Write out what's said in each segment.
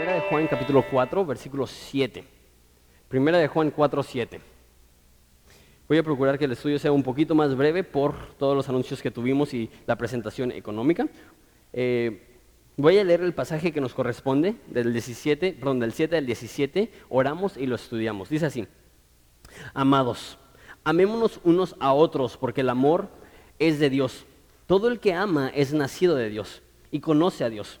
Primera de Juan capítulo 4, versículo 7. Primera de Juan 4, 7. Voy a procurar que el estudio sea un poquito más breve por todos los anuncios que tuvimos y la presentación económica. Eh, voy a leer el pasaje que nos corresponde del 17, perdón, del 7 al 17. Oramos y lo estudiamos. Dice así: Amados, amémonos unos a otros, porque el amor es de Dios. Todo el que ama es nacido de Dios y conoce a Dios.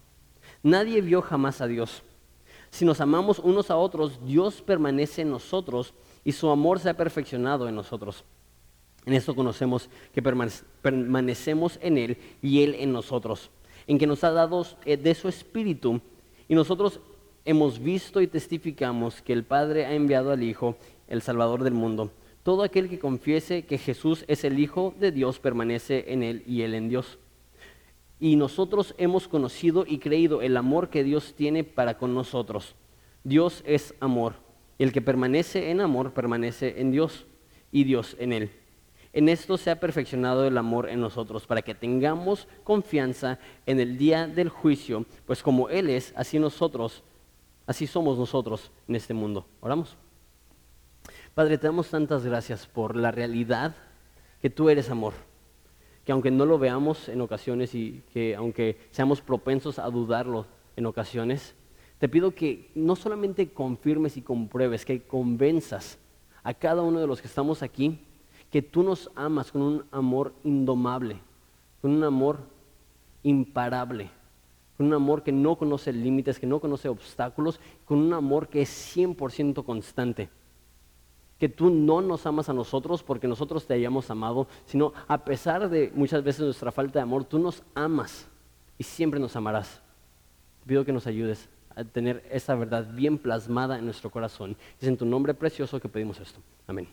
Nadie vio jamás a Dios. Si nos amamos unos a otros, Dios permanece en nosotros y su amor se ha perfeccionado en nosotros. En esto conocemos que permanecemos en Él y Él en nosotros, en que nos ha dado eh, de su Espíritu y nosotros hemos visto y testificamos que el Padre ha enviado al Hijo, el Salvador del mundo. Todo aquel que confiese que Jesús es el Hijo de Dios permanece en Él y Él en Dios y nosotros hemos conocido y creído el amor que Dios tiene para con nosotros. Dios es amor. El que permanece en amor permanece en Dios y Dios en él. En esto se ha perfeccionado el amor en nosotros, para que tengamos confianza en el día del juicio, pues como Él es, así nosotros, así somos nosotros en este mundo. Oramos. Padre, te damos tantas gracias por la realidad que tú eres amor que aunque no lo veamos en ocasiones y que aunque seamos propensos a dudarlo en ocasiones, te pido que no solamente confirmes y compruebes, que convenzas a cada uno de los que estamos aquí que tú nos amas con un amor indomable, con un amor imparable, con un amor que no conoce límites, que no conoce obstáculos, con un amor que es 100% constante que tú no nos amas a nosotros porque nosotros te hayamos amado, sino a pesar de muchas veces nuestra falta de amor, tú nos amas y siempre nos amarás. Pido que nos ayudes a tener esa verdad bien plasmada en nuestro corazón. Es en tu nombre precioso que pedimos esto. Amén.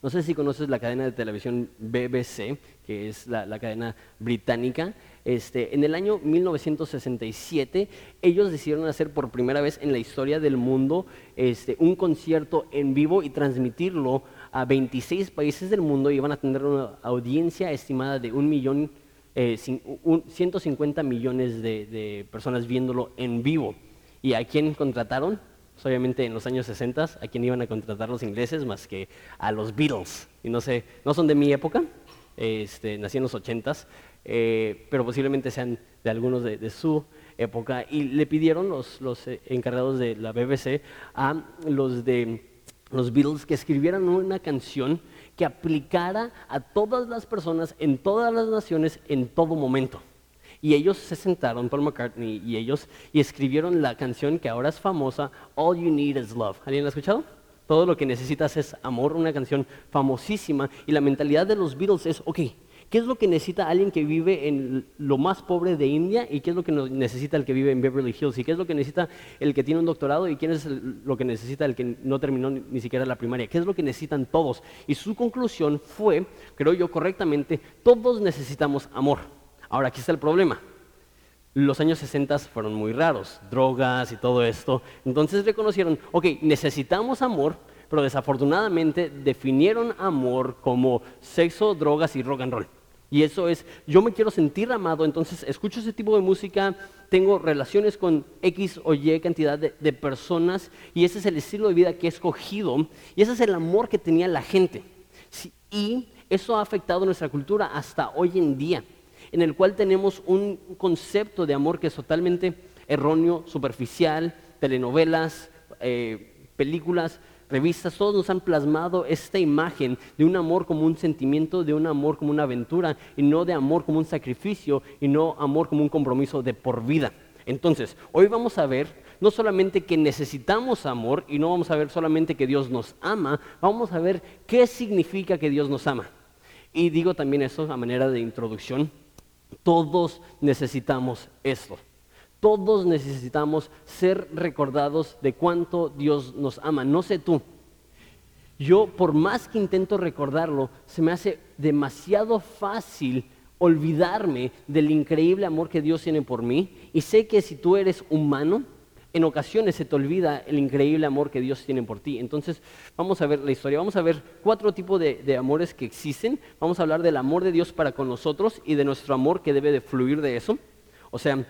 No sé si conoces la cadena de televisión BBC, que es la, cadena británica. Este, en el año 1967, ellos decidieron hacer por primera vez en la historia del mundo este, un concierto en vivo y transmitirlo a 26 países del mundo y iban a tener una audiencia estimada de un millón, 150 eh, millones de, de personas viéndolo en vivo. ¿Y a quién contrataron? Pues, obviamente en los años 60, ¿a quién iban a contratar los ingleses más que a los Beatles? Y no sé, no son de mi época, este, nací en los 80, eh, pero posiblemente sean de algunos de, su época. Y le pidieron los, los eh, encargados de la BBC a los de los Beatles que escribieran una canción que aplicara a todas las personas en todas las naciones en todo momento. Y ellos se sentaron, Paul McCartney y ellos, y escribieron la canción que ahora es famosa, All You Need Is Love. ¿Alguien la ha escuchado? Todo lo que necesitas es amor, una canción famosísima. Y la mentalidad de los Beatles es, ok, ¿qué es lo que necesita alguien que vive en lo más pobre de India? ¿Y qué es lo que necesita el que vive en Beverly Hills? ¿Y qué es lo que necesita el que tiene un doctorado? ¿Y qué es lo que necesita el que no terminó ni siquiera la primaria? ¿Qué es lo que necesitan todos? Y su conclusión fue, creo yo correctamente, todos necesitamos amor. Ahora, aquí está el problema. Los años 60 fueron muy raros, drogas y todo esto. Entonces reconocieron, ok, necesitamos amor, pero desafortunadamente definieron amor como sexo, drogas y rock and roll. Y eso es, yo me quiero sentir amado, entonces escucho ese tipo de música, tengo relaciones con X o Y cantidad de, personas y ese es el estilo de vida que he escogido y ese es el amor que tenía la gente. y eso ha afectado nuestra cultura hasta hoy en día en el cual tenemos un concepto de amor que es totalmente erróneo, superficial, telenovelas, eh, películas, revistas, todos nos han plasmado esta imagen de un amor como un sentimiento, de un amor como una aventura, y no de amor como un sacrificio, y no amor como un compromiso de por vida. Entonces, hoy vamos a ver no solamente que necesitamos amor y no vamos a ver solamente que Dios nos ama, vamos a ver qué significa que Dios nos ama. Y digo también eso a manera de introducción, todos necesitamos esto. Todos necesitamos ser recordados de cuánto Dios nos ama. No sé tú. Yo, por más que intento recordarlo, se me hace demasiado fácil olvidarme del increíble amor que Dios tiene por mí. Y sé que si tú eres humano, en ocasiones se te olvida el increíble amor que Dios tiene por ti. Entonces, vamos a ver la historia. Vamos a ver cuatro tipos de, amores que existen. Vamos a hablar del amor de Dios para con nosotros y de nuestro amor que debe de fluir de eso. O sea,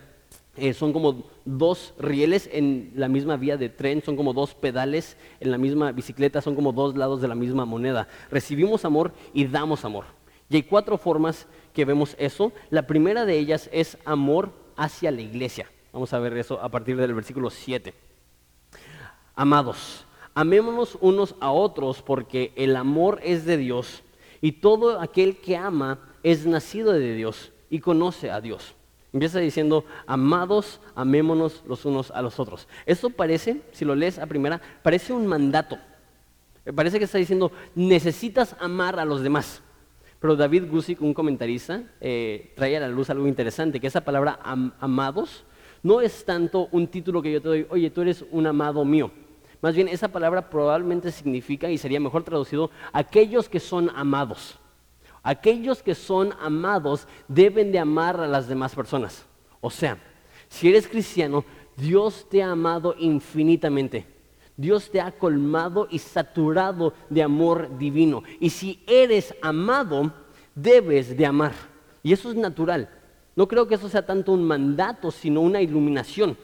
eh, son como dos rieles en la misma vía de tren, son como dos pedales en la misma bicicleta, son como dos lados de la misma moneda. Recibimos amor y damos amor. Y hay cuatro formas que vemos eso. La primera de ellas es amor hacia la iglesia. Vamos a ver eso a partir del versículo 7. Amados, amémonos unos a otros porque el amor es de Dios y todo aquel que ama es nacido de Dios y conoce a Dios. Empieza diciendo, amados, amémonos los unos a los otros. Esto parece, si lo lees a primera, parece un mandato. Parece que está diciendo, necesitas amar a los demás. Pero David Gusick, un comentarista, eh, trae a la luz algo interesante, que esa palabra amados no es tanto un título que yo te doy, oye, tú eres un amado mío. Más bien, esa palabra probablemente significa, y sería mejor traducido, aquellos que son amados. Aquellos que son amados deben de amar a las demás personas. O sea, si eres cristiano, Dios te ha amado infinitamente. Dios te ha colmado y saturado de amor divino. Y si eres amado, debes de amar. Y eso es natural. No creo que eso sea tanto un mandato, sino una iluminación.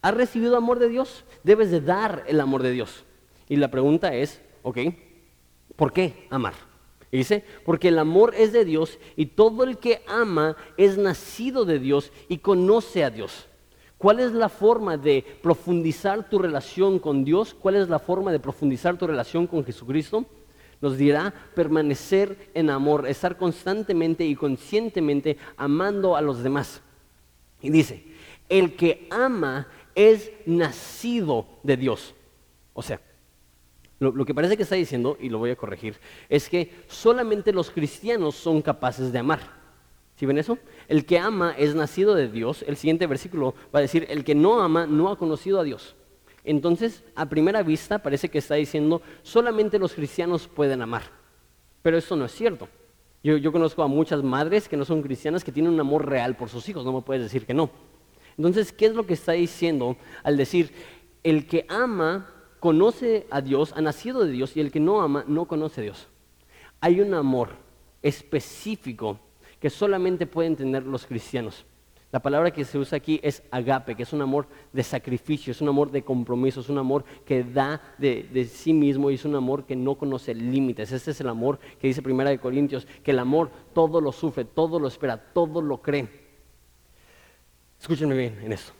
¿Has recibido amor de Dios? Debes de dar el amor de Dios. Y la pregunta es, ok, ¿por qué amar? Dice, porque el amor es de Dios y todo el que ama es nacido de Dios y conoce a Dios. ¿Cuál es la forma de profundizar tu relación con Dios? ¿Cuál es la forma de profundizar tu relación con Jesucristo? Nos dirá permanecer en amor, estar constantemente y conscientemente amando a los demás. Y dice, el que ama es nacido de Dios. O sea, lo, que parece que está diciendo, y lo voy a corregir, es que solamente los cristianos son capaces de amar. ¿Sí ven eso? El que ama es nacido de Dios. El siguiente versículo va a decir, el que no ama no ha conocido a Dios. Entonces, a primera vista parece que está diciendo, solamente los cristianos pueden amar. Pero eso no es cierto. Yo, conozco a muchas madres que no son cristianas que tienen un amor real por sus hijos, no me puedes decir que no. Entonces, ¿qué es lo que está diciendo al decir, el que ama conoce a Dios, ha nacido de Dios, y el que no ama no conoce a Dios. Hay un amor específico que solamente pueden tener los cristianos. La palabra que se usa aquí es agape, que es un amor de sacrificio, es un amor de compromiso, es un amor que da de, sí mismo y es un amor que no conoce límites. Ese es el amor que dice Primera de Corintios, que el amor todo lo sufre, todo lo espera, todo lo cree. Escúchenme bien en eso.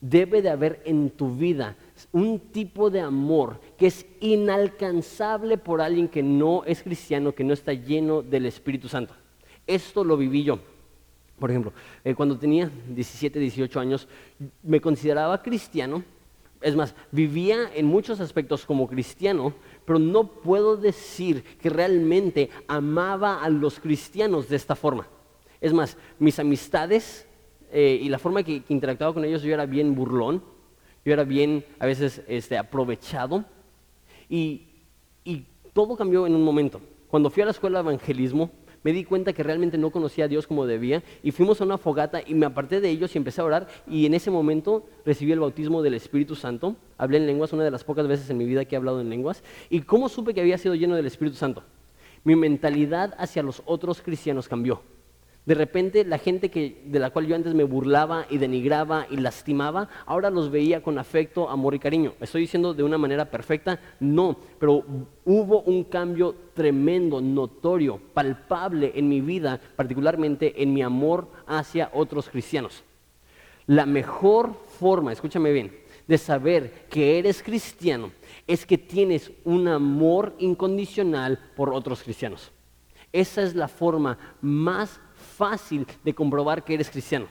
Debe de haber en tu vida un tipo de amor que es inalcanzable por alguien que no es cristiano, que no está lleno del Espíritu Santo. Esto lo viví yo. Por ejemplo, eh, cuando tenía 17, 18 años, me consideraba cristiano. Es más, vivía en muchos aspectos como cristiano, pero no puedo decir que realmente amaba a los cristianos de esta forma. Es más, mis amistades eh, y la forma que interactuaba con ellos, yo era bien burlón, yo era bien a veces este, aprovechado y, y todo cambió en un momento. Cuando fui a la escuela de evangelismo, me di cuenta que realmente no conocía a Dios como debía y fuimos a una fogata y me aparté de ellos y empecé a orar y en ese momento recibí el bautismo del Espíritu Santo. Hablé en lenguas, una de las pocas veces en mi vida que he hablado en lenguas. ¿Y cómo supe que había sido lleno del Espíritu Santo? Mi mentalidad hacia los otros cristianos cambió. De repente la gente que, de la cual yo antes me burlaba y denigraba y lastimaba, ahora los veía con afecto, amor y cariño. ¿Estoy diciendo de una manera perfecta? No, pero hubo un cambio tremendo, notorio, palpable en mi vida, particularmente en mi amor hacia otros cristianos. La mejor forma, escúchame bien, de saber que eres cristiano es que tienes un amor incondicional por otros cristianos. Esa es la forma más fácil de comprobar que eres cristiano.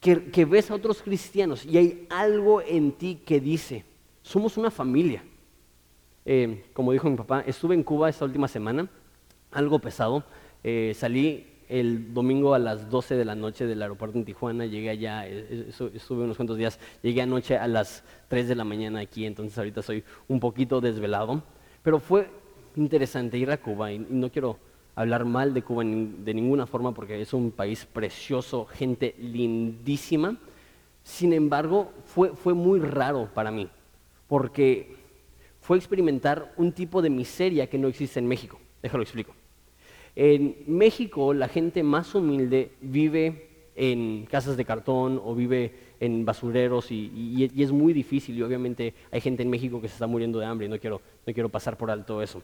Que, ves a otros cristianos y hay algo en ti que dice, somos una familia. Eh, como dijo mi papá, estuve en Cuba esta última semana, algo pesado. Eh, salí el domingo a las 12 de la noche del aeropuerto en Tijuana, llegué allá, eh, eh, estuve unos cuantos días, llegué anoche a las 3 de la mañana aquí, entonces ahorita soy un poquito desvelado, pero fue interesante ir a Cuba y, no quiero hablar mal de Cuba de ninguna forma porque es un país precioso, gente lindísima, sin embargo fue, fue muy raro para mí, porque fue experimentar un tipo de miseria que no existe en México, déjalo explico. En México la gente más humilde vive en casas de cartón o vive en basureros y, es muy difícil y obviamente hay gente en México que se está muriendo de hambre y no quiero, no quiero pasar por alto eso.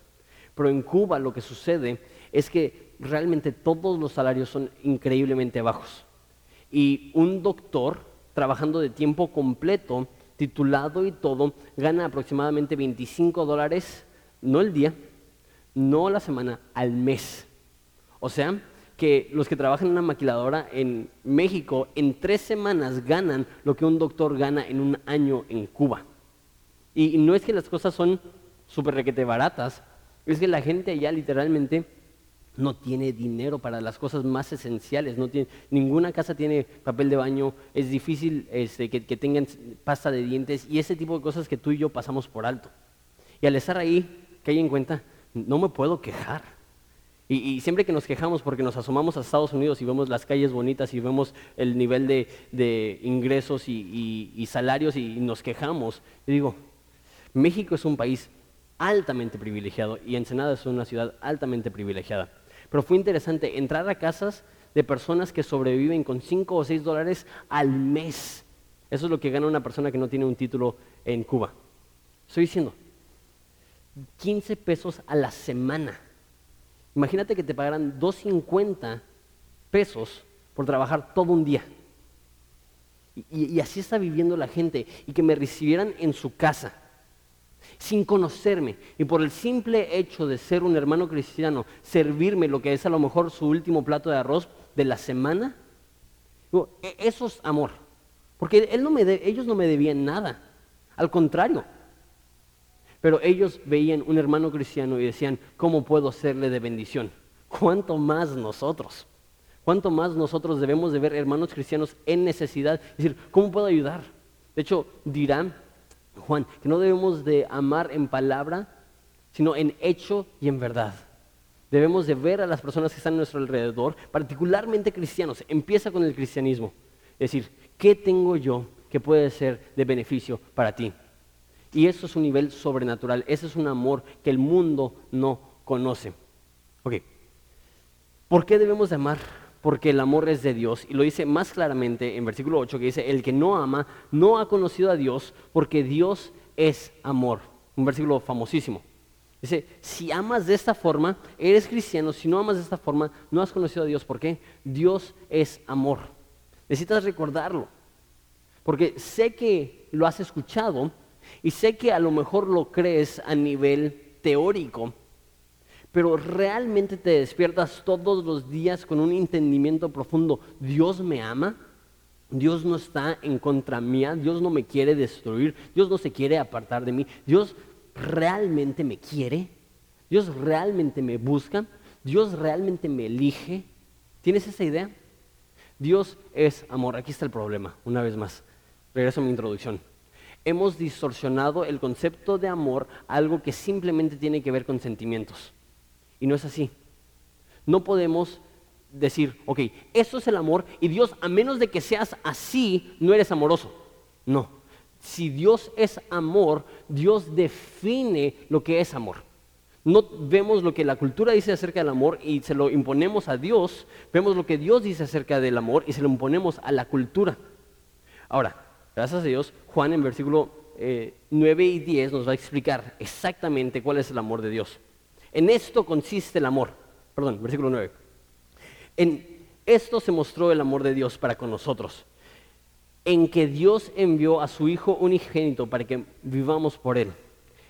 Pero en Cuba lo que sucede es que realmente todos los salarios son increíblemente bajos. Y un doctor trabajando de tiempo completo, titulado y todo, gana aproximadamente 25 dólares, no el día, no la semana, al mes. O sea, que los que trabajan en una maquiladora en México en tres semanas ganan lo que un doctor gana en un año en Cuba. Y no es que las cosas son súper requete baratas, es que la gente allá literalmente no tiene dinero para las cosas más esenciales, no tiene, ninguna casa tiene papel de baño, es difícil este, que, tengan pasta de dientes y ese tipo de cosas que tú y yo pasamos por alto. Y al estar ahí, que hay en cuenta, no me puedo quejar. Y, siempre que nos quejamos porque nos asomamos a Estados Unidos y vemos las calles bonitas y vemos el nivel de, ingresos y, salarios y, nos quejamos, yo digo, México es un país altamente privilegiado y Ensenada es una ciudad altamente privilegiada. Pero fue interesante entrar a casas de personas que sobreviven con 5 o 6 dólares al mes. Eso es lo que gana una persona que no tiene un título en Cuba. Estoy diciendo, 15 pesos a la semana. Imagínate que te pagaran 2.50 pesos por trabajar todo un día. Y, así está viviendo la gente. Y que me recibieran en su casa, sin conocerme. Y por el simple hecho de ser un hermano cristiano, servirme lo que es a lo mejor su último plato de arroz de la semana. E, eso es amor. Porque él no me ellos no me debían nada. Al contrario, pero ellos veían un hermano cristiano y decían, ¿cómo puedo serle de bendición? ¿Cuánto más nosotros? ¿Cuánto más nosotros debemos de ver hermanos cristianos en necesidad? Es decir, ¿cómo puedo ayudar? De hecho, dirán, Juan, que no debemos de amar en palabra, sino en hecho y en verdad. Debemos de ver a las personas que están a nuestro alrededor, particularmente cristianos. Empieza con el cristianismo. Es decir, ¿qué tengo yo que puede ser de beneficio para ti? Y eso es un nivel sobrenatural, ese es un amor que el mundo no conoce. Ok, ¿por qué debemos de amar? Porque el amor es de Dios y lo dice más claramente en versículo 8 que dice, el que no ama no ha conocido a Dios porque Dios es amor. Un versículo famosísimo. Dice, si amas de esta forma, eres cristiano, si no amas de esta forma, no has conocido a Dios. ¿Por qué? Dios es amor. Necesitas recordarlo. Porque sé que lo has escuchado, y sé que a lo mejor lo crees a nivel teórico, pero realmente te despiertas todos los días con un entendimiento profundo. Dios me ama, Dios no está en contra mía, Dios no me quiere destruir, Dios no se quiere apartar de mí, Dios realmente me quiere, Dios realmente me busca, Dios realmente me elige. ¿Tienes esa idea? Dios es amor. Aquí está el problema, una vez más. Regreso a mi introducción hemos distorsionado el concepto de amor algo que simplemente tiene que ver con sentimientos. Y no es así. No podemos decir, ok, esto es el amor y Dios, a menos de que seas así, no eres amoroso. No. Si Dios es amor, Dios define lo que es amor. No vemos lo que la cultura dice acerca del amor y se lo imponemos a Dios, vemos lo que Dios dice acerca del amor y se lo imponemos a la cultura. Ahora, Gracias a Dios, Juan en versículo 9 eh, y 10 nos va a explicar exactamente cuál es el amor de Dios. En esto consiste el amor. Perdón, versículo 9. En esto se mostró el amor de Dios para con nosotros. En que Dios envió a su Hijo unigénito para que vivamos por Él.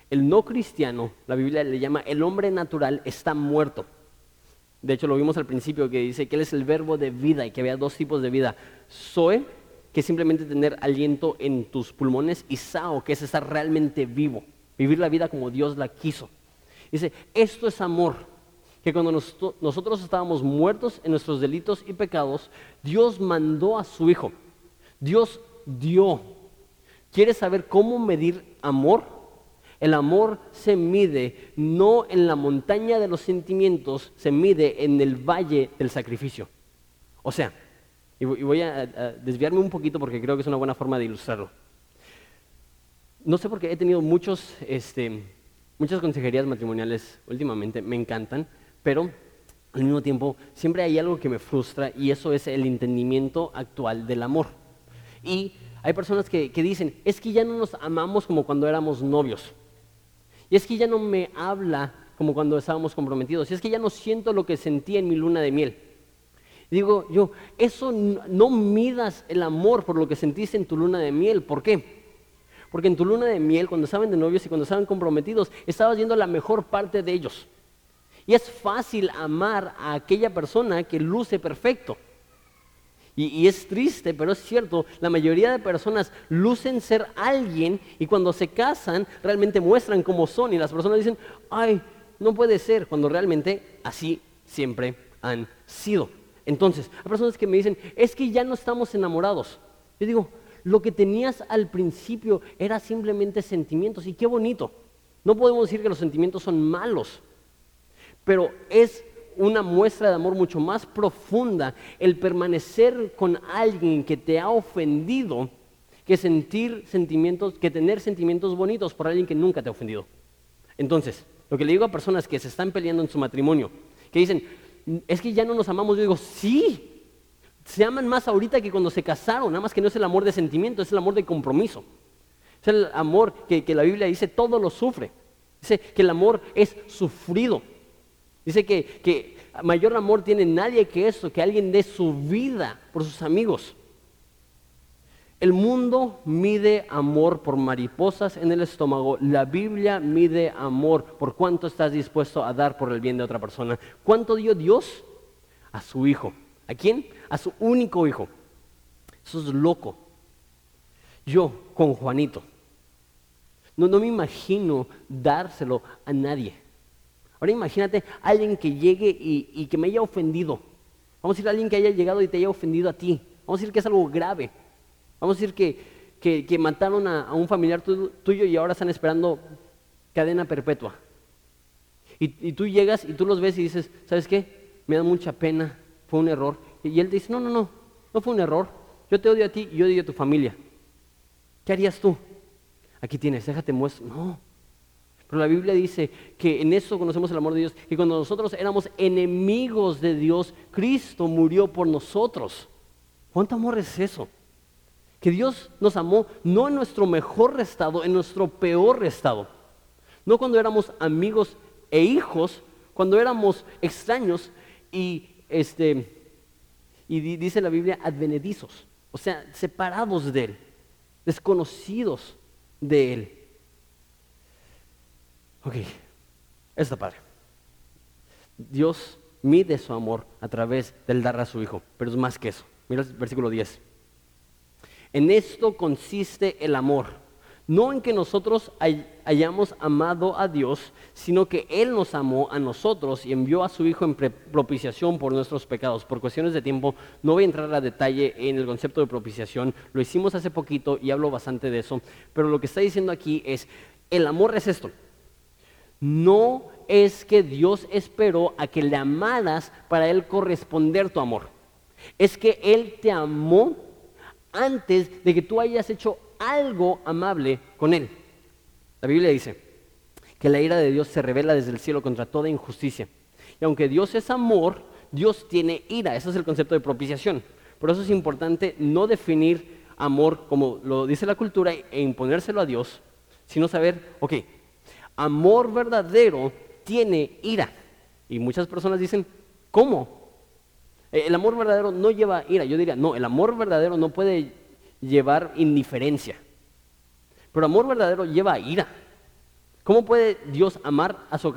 El no cristiano, la Biblia le llama el hombre natural, está muerto. De hecho, lo vimos al principio que dice que Él es el verbo de vida y que había dos tipos de vida. Zoe que simplemente tener aliento en tus pulmones, y sao, que es estar realmente vivo, vivir la vida como Dios la quiso. Dice, esto es amor. que cuando nosotros estábamos muertos en nuestros delitos y pecados, Dios mandó a su Hijo. Dios dio. ¿Quieres saber cómo medir amor? El amor se mide no en la montaña de los sentimientos, se mide en el valle del sacrificio. O sea, y voy a, desviarme un poquito porque creo que es una buena forma de ilustrarlo. No sé por qué he tenido muchos, este, muchas consejerías matrimoniales últimamente, me encantan, pero al mismo tiempo siempre hay algo que me frustra y eso es el entendimiento actual del amor. Y hay personas que, que dicen, es que ya no nos amamos como cuando éramos novios. Y es que ya no me habla como cuando estábamos comprometidos. Y es que ya no siento lo que sentía en mi luna de miel. Digo yo, eso no midas el amor por lo que sentiste en tu luna de miel. ¿Por qué? Porque en tu luna de miel, cuando estaban de novios y cuando estaban comprometidos, estabas viendo la mejor parte de ellos. Y es fácil amar a aquella persona que luce perfecto. Y, es triste, pero es cierto, la mayoría de personas lucen ser alguien y cuando se casan realmente muestran cómo son y las personas dicen, ay, no puede ser, cuando realmente así siempre han sido. Entonces, hay personas que me dicen, es que ya no estamos enamorados. Yo digo, lo que tenías al principio era simplemente sentimientos y qué bonito. No podemos decir que los sentimientos son malos, pero es una muestra de amor mucho más profunda el permanecer con alguien que te ha ofendido que sentir sentimientos, que tener sentimientos bonitos por alguien que nunca te ha ofendido. Entonces, lo que le digo a personas que se están peleando en su matrimonio, que dicen, es que ya no nos amamos, yo digo, sí, se aman más ahorita que cuando se casaron, nada más que no es el amor de sentimiento, es el amor de compromiso. Es el amor que, que la Biblia dice, todo lo sufre. Dice que el amor es sufrido. Dice que, mayor amor tiene nadie que eso, que alguien dé su vida por sus amigos. El mundo mide amor por mariposas en el estómago. La Biblia mide amor por cuánto estás dispuesto a dar por el bien de otra persona. ¿Cuánto dio Dios? A su hijo. ¿A quién? A su único hijo. Eso es loco. Yo con Juanito. No, no me imagino dárselo a nadie. Ahora imagínate alguien que llegue y, que me haya ofendido. Vamos a decir a alguien que haya llegado y te haya ofendido a ti. Vamos a decir que es algo grave. Vamos a decir que, mataron a, un familiar tuyo y ahora están esperando cadena perpetua. Y, tú llegas y tú los ves y dices, ¿sabes qué? Me da mucha pena, fue un error. Y, él dice, no, no, no, no fue un error. Yo te odio a ti y yo odio a tu familia. ¿Qué harías tú? Aquí tienes, déjate muestro. No, pero la Biblia dice que en eso conocemos el amor de Dios, que cuando nosotros éramos enemigos de Dios, Cristo murió por nosotros. ¿Cuánto amor es eso? Que Dios nos amó no en nuestro mejor estado, en nuestro peor estado. No cuando éramos amigos e hijos, cuando éramos extraños y este y dice la Biblia advenedizos, o sea, separados de él, desconocidos de él. Ok, esta padre. Dios mide su amor a través del dar a su Hijo, pero es más que eso. Mira el versículo 10. En esto consiste el amor, no en que nosotros hayamos amado a Dios, sino que Él nos amó a nosotros y envió a su Hijo en propiciación por nuestros pecados. Por cuestiones de tiempo no voy a entrar a detalle en el concepto de propiciación, lo hicimos hace poquito y hablo bastante de eso, pero lo que está diciendo aquí es, el amor es esto, no es que Dios esperó a que le amaras para Él corresponder tu amor. Es que Él te amó antes de que tú hayas hecho algo amable con Él. La Biblia dice que la ira de Dios se revela desde el cielo contra toda injusticia. Y aunque Dios es amor, Dios tiene ira. Ese es el concepto de propiciación. Por eso es importante no definir amor como lo dice la cultura e imponérselo a Dios, sino saber, ok, amor verdadero tiene ira. Y muchas personas dicen, ¿cómo? Eh, el amor verdadero no lleva ira. Yo diría, no, el amor verdadero no puede llevar indiferencia. Pero amor verdadero lleva ira. ¿Cómo puede Dios amar a su